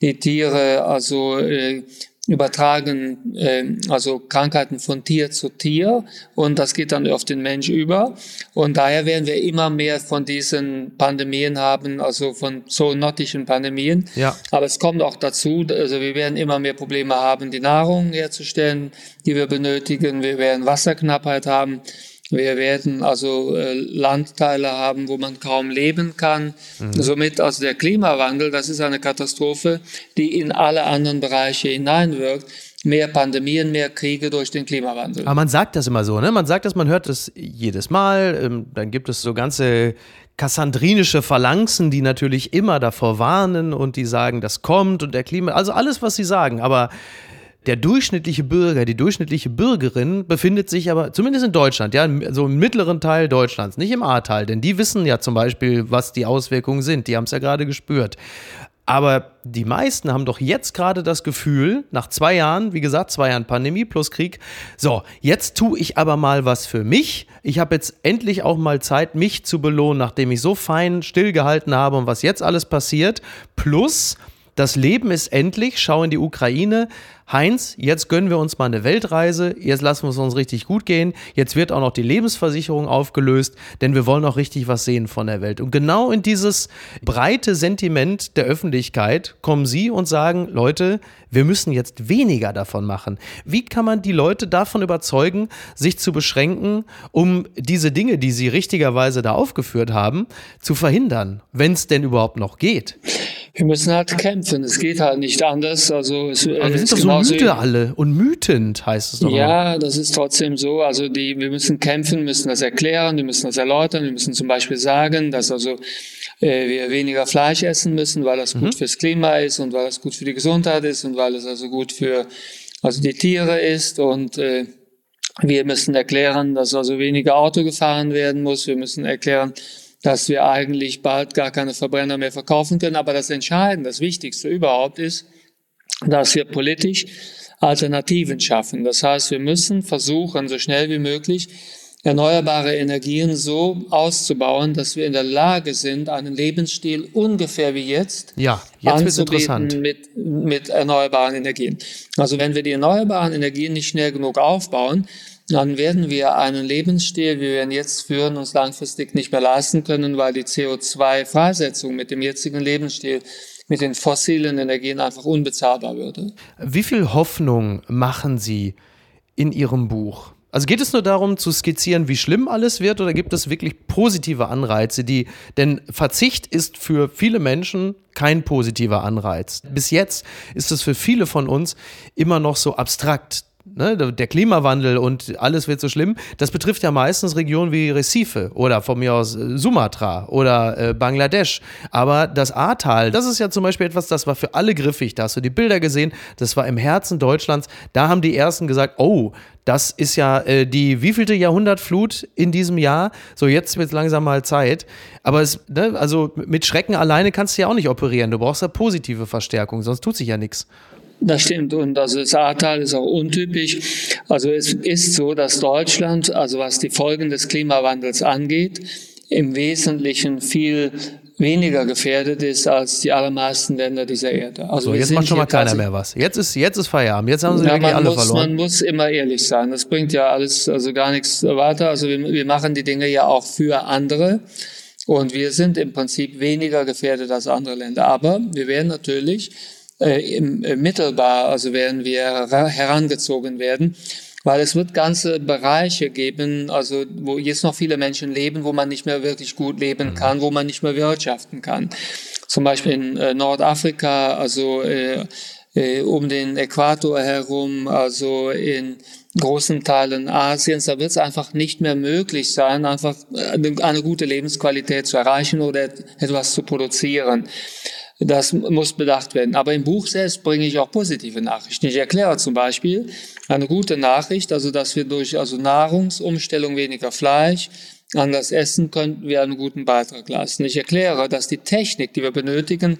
die Tiere also äh, übertragen äh, also Krankheiten von Tier zu Tier und das geht dann auf den Mensch über und daher werden wir immer mehr von diesen Pandemien haben, also von zoonotischen Pandemien. Ja. Aber es kommt auch dazu, also wir werden immer mehr Probleme haben, die Nahrung herzustellen, die wir benötigen. Wir werden Wasserknappheit haben. Wir werden also äh, Landteile haben, wo man kaum leben kann. Mhm. Somit also der Klimawandel, das ist eine Katastrophe, die in alle anderen Bereiche hineinwirkt. Mehr Pandemien, mehr Kriege durch den Klimawandel. Aber man sagt das immer so, ne? Man sagt das, man hört das jedes Mal. Ähm, dann gibt es so ganze kassandrinische Phalanxen, die natürlich immer davor warnen und die sagen, das kommt und der Klima, also alles, was sie sagen. Aber der durchschnittliche Bürger, die durchschnittliche Bürgerin befindet sich aber, zumindest in Deutschland, ja, so im mittleren Teil Deutschlands, nicht im Ahrtal, denn die wissen ja zum Beispiel, was die Auswirkungen sind. Die haben es ja gerade gespürt. Aber die meisten haben doch jetzt gerade das Gefühl, nach zwei Jahren, wie gesagt, zwei Jahren Pandemie plus Krieg, so, jetzt tue ich aber mal was für mich. Ich habe jetzt endlich auch mal Zeit, mich zu belohnen, nachdem ich so fein stillgehalten habe und was jetzt alles passiert. Plus, das Leben ist endlich, schau in die Ukraine. Heinz, jetzt gönnen wir uns mal eine Weltreise, jetzt lassen wir es uns richtig gut gehen, jetzt wird auch noch die Lebensversicherung aufgelöst, denn wir wollen auch richtig was sehen von der Welt. Und genau in dieses breite Sentiment der Öffentlichkeit kommen Sie und sagen, Leute, wir müssen jetzt weniger davon machen. Wie kann man die Leute davon überzeugen, sich zu beschränken, um diese Dinge, die Sie richtigerweise da aufgeführt haben, zu verhindern, wenn es denn überhaupt noch geht? Wir müssen halt kämpfen. Es geht halt nicht anders. Also es, Aber wir sind doch so müde alle und mütend heißt es doch. Ja, immer. das ist trotzdem so. Also die, wir müssen kämpfen, müssen das erklären, wir müssen das erläutern. Wir müssen zum Beispiel sagen, dass also äh, wir weniger Fleisch essen müssen, weil das mhm. gut fürs Klima ist und weil das gut für die Gesundheit ist und weil es also gut für also die Tiere ist und äh, wir müssen erklären, dass also weniger Auto gefahren werden muss. Wir müssen erklären, dass wir eigentlich bald gar keine Verbrenner mehr verkaufen können. Aber das Entscheidende, das Wichtigste überhaupt ist, dass wir politisch Alternativen schaffen. Das heißt, wir müssen versuchen, so schnell wie möglich erneuerbare Energien so auszubauen, dass wir in der Lage sind, einen Lebensstil ungefähr wie jetzt, ja, jetzt anzubieten mit, mit erneuerbaren Energien. Also wenn wir die erneuerbaren Energien nicht schnell genug aufbauen, dann werden wir einen Lebensstil, wie wir ihn jetzt führen, uns langfristig nicht mehr leisten können, weil die CO2-Freisetzung mit dem jetzigen Lebensstil mit den fossilen Energien einfach unbezahlbar würde. Wie viel Hoffnung machen Sie in Ihrem Buch? Also geht es nur darum zu skizzieren, wie schlimm alles wird, oder gibt es wirklich positive Anreize, die, denn Verzicht ist für viele Menschen kein positiver Anreiz. Bis jetzt ist es für viele von uns immer noch so abstrakt ne, der Klimawandel und alles wird so schlimm, das betrifft ja meistens Regionen wie Recife oder von mir aus äh, Sumatra oder äh, Bangladesch. Aber das Ahrtal, das ist ja zum Beispiel etwas, das war für alle griffig. Da hast du die Bilder gesehen, das war im Herzen Deutschlands. Da haben die Ersten gesagt, oh, das ist ja äh, die wievielte Jahrhundertflut in diesem Jahr. So, jetzt wird es langsam mal Zeit. Aber es, ne, also mit Schrecken alleine kannst du ja auch nicht operieren. Du brauchst ja positive Verstärkung, sonst tut sich ja nichts. Das stimmt und also das Ahrtal ist auch untypisch. Also es ist so, dass Deutschland, also was die Folgen des Klimawandels angeht, im Wesentlichen viel weniger gefährdet ist als die allermeisten Länder dieser Erde. Also so, jetzt macht schon mal keiner mehr was. Jetzt ist, jetzt ist Feierabend. Jetzt haben sie ja, wirklich alle muss, verloren. Man muss immer ehrlich sein. Das bringt ja alles, also gar nichts weiter. Also wir, wir machen die Dinge ja auch für andere. Und wir sind im Prinzip weniger gefährdet als andere Länder. Aber wir werden natürlich äh, im, äh, mittelbar, also werden wir herangezogen werden, weil es wird ganze Bereiche geben, also wo jetzt noch viele Menschen leben, wo man nicht mehr wirklich gut leben mhm. kann, wo man nicht mehr wirtschaften kann. Zum Beispiel in äh, Nordafrika, also äh, äh, um den Äquator herum, also in großen Teilen Asiens, da wird es einfach nicht mehr möglich sein, einfach eine, eine gute Lebensqualität zu erreichen oder etwas zu produzieren. Das muss bedacht werden. Aber im Buch selbst bringe ich auch positive Nachrichten. Ich erkläre zum Beispiel eine gute Nachricht, also dass wir durch also Nahrungsumstellung weniger Fleisch, anders essen, könnten wir einen guten Beitrag leisten. Ich erkläre, dass die Technik, die wir benötigen,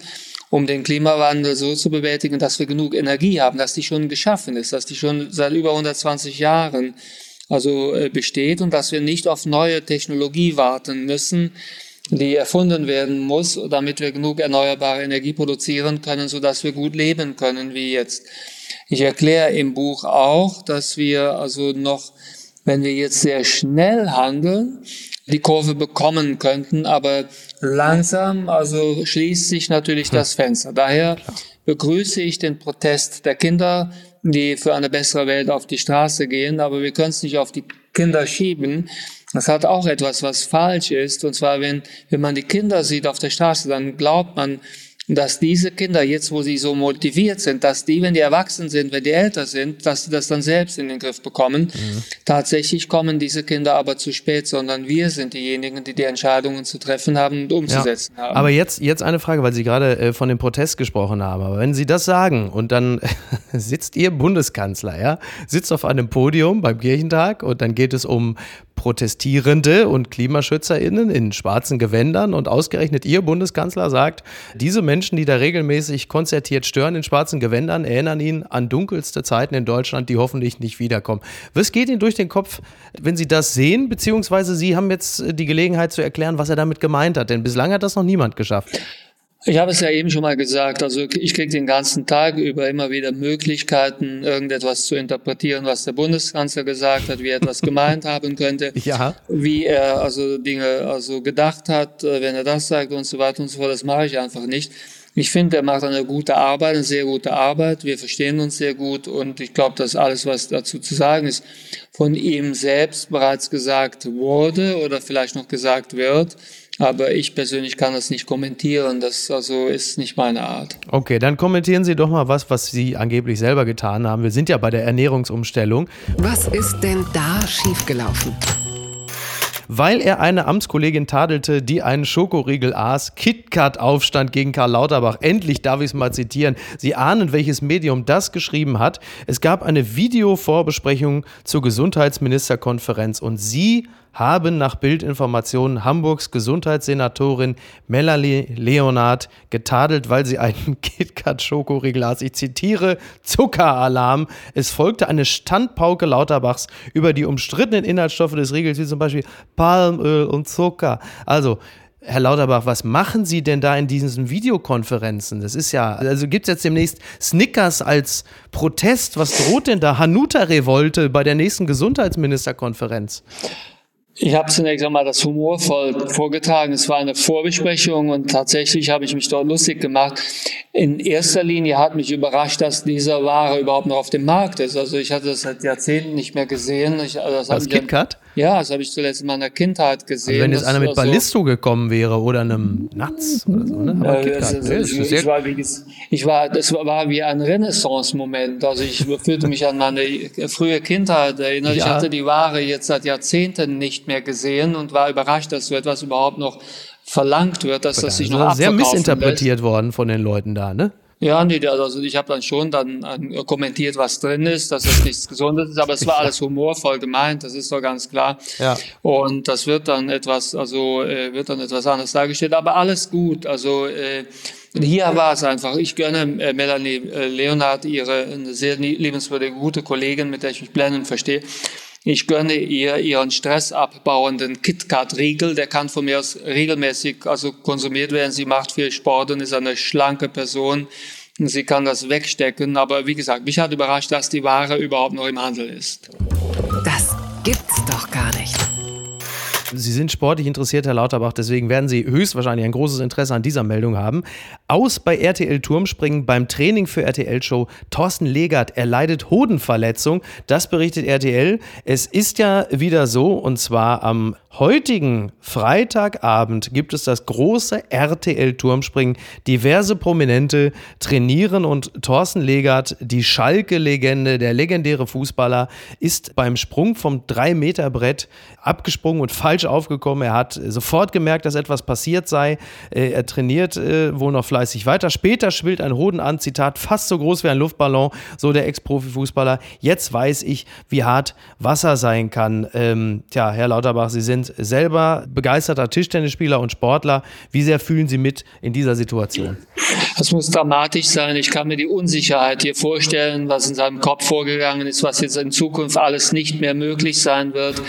um den Klimawandel so zu bewältigen, dass wir genug Energie haben, dass die schon geschaffen ist, dass die schon seit über 120 Jahren also äh, besteht und dass wir nicht auf neue Technologie warten müssen, die erfunden werden muss, damit wir genug erneuerbare Energie produzieren können, so dass wir gut leben können wie jetzt. Ich erkläre im Buch auch, dass wir also noch, wenn wir jetzt sehr schnell handeln, die Kurve bekommen könnten, aber langsam, also schließt sich natürlich das Fenster. Daher begrüße ich den Protest der Kinder, die für eine bessere Welt auf die Straße gehen, aber wir können es nicht auf die Kinder schieben, das hat auch etwas, was falsch ist. Und zwar, wenn, wenn man die Kinder sieht auf der Straße, dann glaubt man, dass diese Kinder jetzt, wo sie so motiviert sind, dass die, wenn die erwachsen sind, wenn die älter sind, dass sie das dann selbst in den Griff bekommen. Mhm. Tatsächlich kommen diese Kinder aber zu spät, sondern wir sind diejenigen, die die Entscheidungen zu treffen haben und umzusetzen ja. haben. Aber jetzt, jetzt eine Frage, weil Sie gerade äh, von dem Protest gesprochen haben. Aber wenn Sie das sagen und dann sitzt Ihr Bundeskanzler, ja, sitzt auf einem Podium beim Kirchentag und dann geht es um Protestierende und KlimaschützerInnen in schwarzen Gewändern und ausgerechnet Ihr Bundeskanzler sagt, diese Menschen, die da regelmäßig konzertiert stören in schwarzen Gewändern, erinnern ihn an dunkelste Zeiten in Deutschland, die hoffentlich nicht wiederkommen. Was geht Ihnen durch den Kopf, wenn Sie das sehen, beziehungsweise Sie haben jetzt die Gelegenheit zu erklären, was er damit gemeint hat, denn bislang hat das noch niemand geschafft. Ich habe es ja eben schon mal gesagt, also ich kriege den ganzen Tag über immer wieder Möglichkeiten, irgendetwas zu interpretieren, was der Bundeskanzler gesagt hat, wie er etwas gemeint haben könnte, ja. wie er also Dinge also gedacht hat, äh, wenn er das sagt und so weiter und so fort. Das mache ich einfach nicht. Ich finde, er macht eine gute Arbeit, eine sehr gute Arbeit. Wir verstehen uns sehr gut und ich glaube, dass alles, was dazu zu sagen ist, von ihm selbst bereits gesagt wurde oder vielleicht noch gesagt wird. Aber ich persönlich kann das nicht kommentieren. Das also ist nicht meine Art. Okay, dann kommentieren Sie doch mal was, was Sie angeblich selber getan haben. Wir sind ja bei der Ernährungsumstellung. Was ist denn da schiefgelaufen? Weil er eine Amtskollegin tadelte, die einen Schokoriegel aß. KitKat-Aufstand gegen Karl Lauterbach. Endlich darf ich es mal zitieren. Sie ahnen, welches Medium das geschrieben hat. Es gab eine Videovorbesprechung zur Gesundheitsministerkonferenz und sie haben nach Bildinformationen Hamburgs Gesundheitssenatorin Melanie Leonard getadelt, weil sie einen KitKat-Schokoriegel aß. Ich zitiere, Zuckeralarm. Es folgte eine Standpauke Lauterbachs über die umstrittenen Inhaltsstoffe des Riegels, wie zum Beispiel Palmöl und Zucker. Also, Herr Lauterbach, was machen Sie denn da in diesen Videokonferenzen? Das ist ja, also gibt es jetzt demnächst Snickers als Protest? Was droht denn da? Hanuta-Revolte bei der nächsten Gesundheitsministerkonferenz? Ich habe zunächst einmal das humorvoll vorgetragen. Es war eine Vorbesprechung und tatsächlich habe ich mich dort lustig gemacht. In erster Linie hat mich überrascht, dass diese Ware überhaupt noch auf dem Markt ist. Also ich hatte das seit Jahrzehnten nicht mehr gesehen. Ich, also das Was KitKat? Ja, das habe ich zuletzt in meiner Kindheit gesehen. Also wenn jetzt einer mit Ballisto gekommen wäre oder einem Natz oder so, ne? Aber das, das, ich, ich, war, wie, ich war, das war wie ein Renaissance-Moment. Also ich fühlte mich an meine frühe Kindheit erinnert. Ja. Ich hatte die Ware jetzt seit Jahrzehnten nicht mehr gesehen und war überrascht, dass so etwas überhaupt noch verlangt wird, dass das sich noch abverkaufen Sehr missinterpretiert lässt. worden von den Leuten da, ne? Ja, nee, also ich habe dann schon dann äh, kommentiert, was drin ist, dass es nichts Gesundes ist, aber es war alles humorvoll gemeint, das ist doch ganz klar. Ja. Und das wird dann etwas, also äh, wird dann etwas anderes dargestellt, aber alles gut. Also äh, hier war es einfach. Ich gönne äh, Melanie äh, Leonard, ihre eine sehr liebenswürdige, gute Kollegin, mit der ich mich blendend verstehe. Ich gönne ihr ihren stressabbauenden KitKat-Riegel. Der kann von mir aus regelmäßig also konsumiert werden. Sie macht viel Sport und ist eine schlanke Person. Sie kann das wegstecken. Aber wie gesagt, mich hat überrascht, dass die Ware überhaupt noch im Handel ist. Das gibt's doch gar nicht. Sie sind sportlich interessiert, Herr Lauterbach, deswegen werden Sie höchstwahrscheinlich ein großes Interesse an dieser Meldung haben. Aus bei RTL Turmspringen beim Training für RTL-Show. Thorsten Legert erleidet Hodenverletzung. Das berichtet RTL. Es ist ja wieder so, und zwar am heutigen Freitagabend gibt es das große RTL-Turmspringen. Diverse Prominente trainieren und Thorsten Legert, die Schalke-Legende, der legendäre Fußballer, ist beim Sprung vom 3-Meter-Brett abgesprungen und falsch aufgekommen. Er hat sofort gemerkt, dass etwas passiert sei. Äh, er trainiert äh, wohl noch fleißig weiter. Später schwillt ein Hoden an, Zitat, fast so groß wie ein Luftballon, so der Ex-Profi-Fußballer. Jetzt weiß ich, wie hart Wasser sein kann. Ähm, tja, Herr Lauterbach, Sie sind selber begeisterter Tischtennisspieler und Sportler. Wie sehr fühlen Sie mit in dieser Situation? Das muss dramatisch sein. Ich kann mir die Unsicherheit hier vorstellen, was in seinem Kopf vorgegangen ist, was jetzt in Zukunft alles nicht mehr möglich sein wird,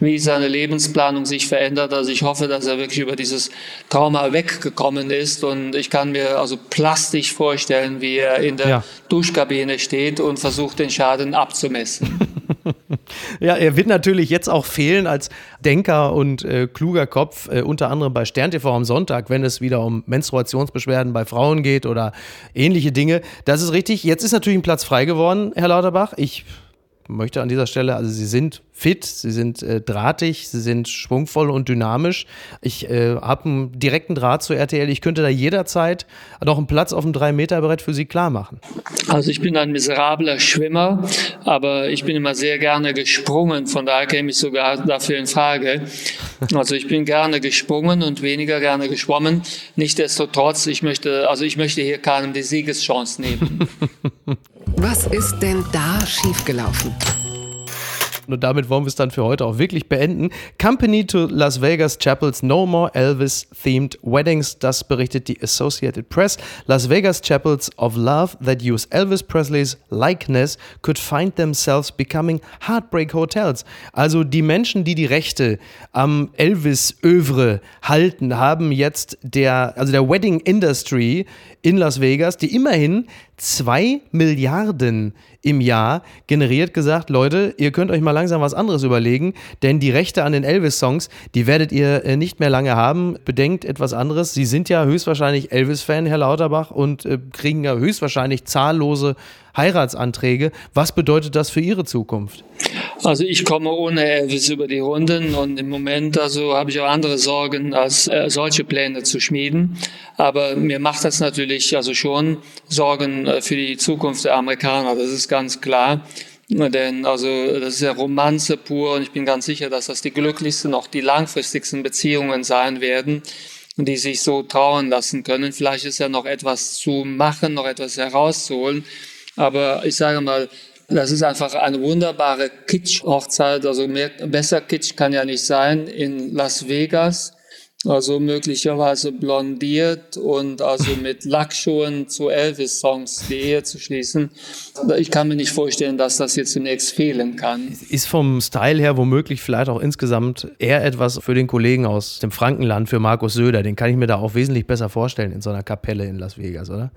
wie seine Lebensplanung sich verändert. Also ich hoffe, dass er wirklich über dieses Trauma weggekommen ist und ich kann mir also plastisch vorstellen, wie er in der ja. Duschkabine steht und versucht, den Schaden abzumessen. ja, er wird natürlich jetzt auch fehlen als Denker und äh, kluger Kopf, äh, unter anderem bei Stern TV am Sonntag, wenn es wieder um Menstruationsbeschwerden bei Frauen geht oder ähnliche Dinge. Das ist richtig. Jetzt ist natürlich ein Platz frei geworden, Herr Lauterbach. Ich möchte an dieser Stelle, also Sie sind fit, Sie sind äh, drahtig, Sie sind schwungvoll und dynamisch. Ich äh, habe einen direkten Draht zu RTL. Ich könnte da jederzeit noch einen Platz auf dem 3-Meter-Brett für Sie klar machen. Also ich bin ein miserabler Schwimmer, aber ich bin immer sehr gerne gesprungen. Von daher käme ich sogar dafür in Frage. Also ich bin gerne gesprungen und weniger gerne geschwommen. Nichtsdestotrotz, ich möchte, also ich möchte hier keinem die Siegeschance nehmen. Was ist denn da schiefgelaufen? Und damit wollen wir es dann für heute auch wirklich beenden. Company to Las Vegas Chapels No More Elvis-themed Weddings, das berichtet die Associated Press. Las Vegas Chapels of Love that use Elvis Presleys likeness could find themselves becoming Heartbreak Hotels. Also die Menschen, die die Rechte am Elvis-Övre halten, haben jetzt der, also der Wedding Industry in Las Vegas, die immerhin 2 Milliarden im Jahr generiert, gesagt, Leute, ihr könnt euch mal langsam was anderes überlegen, denn die Rechte an den Elvis-Songs, die werdet ihr äh, nicht mehr lange haben. Bedenkt etwas anderes. Sie sind ja höchstwahrscheinlich Elvis-Fan, Herr Lauterbach, und äh, kriegen ja höchstwahrscheinlich zahllose Heiratsanträge. Was bedeutet das für Ihre Zukunft? Also ich komme ohne Elvis über die Runden und im Moment also habe ich auch andere Sorgen, als äh, solche Pläne zu schmieden. Aber mir macht das natürlich also schon Sorgen äh, für die Zukunft der Amerikaner. Das ist ganz klar. Denn also das ist ja Romanze pur und ich bin ganz sicher, dass das die glücklichsten, auch die langfristigsten Beziehungen sein werden, die sich so trauen lassen können. Vielleicht ist ja noch etwas zu machen, noch etwas herauszuholen. Aber ich sage mal, das ist einfach eine wunderbare Kitsch-Hochzeit. Also mehr, besser Kitsch kann ja nicht sein in Las Vegas also möglicherweise blondiert und also mit Lackschuhen zu Elvis-Songs die Ehe zu schließen. Ich kann mir nicht vorstellen, dass das jetzt demnächst fehlen kann. Ist vom Style her womöglich vielleicht auch insgesamt eher etwas für den Kollegen aus dem Frankenland, für Markus Söder. Den kann ich mir da auch wesentlich besser vorstellen in so einer Kapelle in Las Vegas, oder?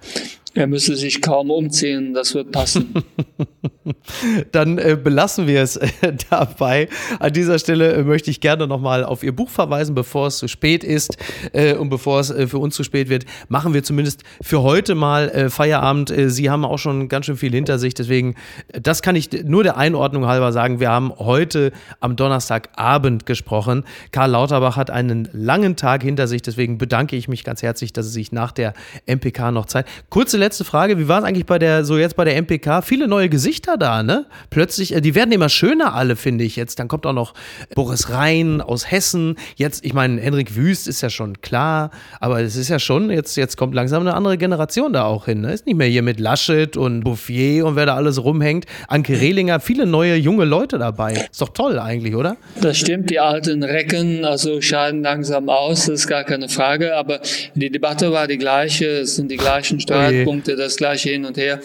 Er müsste sich kaum umziehen, das wird passen. Dann äh, belassen wir es äh, dabei. An dieser Stelle äh, möchte ich gerne nochmal auf Ihr Buch verweisen, bevor es zu spät ist äh, und bevor es äh, für uns zu spät wird. Machen wir zumindest für heute mal äh, Feierabend. Sie haben auch schon ganz schön viel hinter sich, deswegen, das kann ich nur der Einordnung halber sagen. Wir haben heute am Donnerstagabend gesprochen. Karl Lauterbach hat einen langen Tag hinter sich, deswegen bedanke ich mich ganz herzlich, dass er sich nach der MPK noch Zeit. Kurze letzte Frage, wie war es eigentlich bei der, so jetzt bei der MPK? Viele neue Gesichter da, ne? Plötzlich, äh, die werden immer schöner alle, finde ich jetzt. Dann kommt auch noch Boris Rhein aus Hessen. Jetzt, ich meine, Henrik Wüst ist ja schon klar, aber es ist ja schon, jetzt, jetzt kommt langsam eine andere Generation da auch hin. Ne? Ist nicht mehr hier mit Laschet und Bouffier und wer da alles rumhängt. Anke Rehlinger, viele neue junge Leute dabei. Ist doch toll eigentlich, oder? Das stimmt, die alten Recken also scheiden langsam aus, das ist gar keine Frage, aber die Debatte war die gleiche, es sind die gleichen Streitpunkte. Punkte, das gleiche hin und her.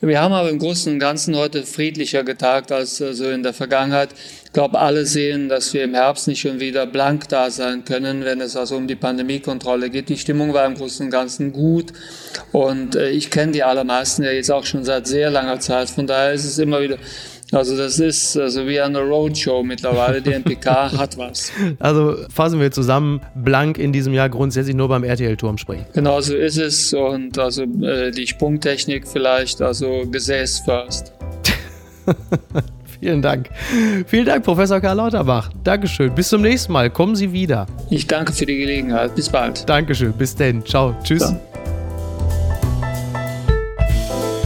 Wir haben aber im Großen und Ganzen heute friedlicher getagt als äh, so in der Vergangenheit. Ich glaube, alle sehen, dass wir im Herbst nicht schon wieder blank da sein können, wenn es also um die Pandemiekontrolle geht. Die Stimmung war im Großen und Ganzen gut und äh, ich kenne die allermeisten ja jetzt auch schon seit sehr langer Zeit. Von daher ist es immer wieder also das ist also wie eine Roadshow mittlerweile. Die NPK hat was. Also fassen wir zusammen, blank in diesem Jahr grundsätzlich nur beim RTL-Turm springen. Genau so ist es und also äh, die Sprungtechnik vielleicht, also Gesäß first. Vielen Dank. Vielen Dank, Professor Karl Lauterbach. Dankeschön. Bis zum nächsten Mal. Kommen Sie wieder. Ich danke für die Gelegenheit. Bis bald. Dankeschön. Bis denn. Ciao. Tschüss. Ja.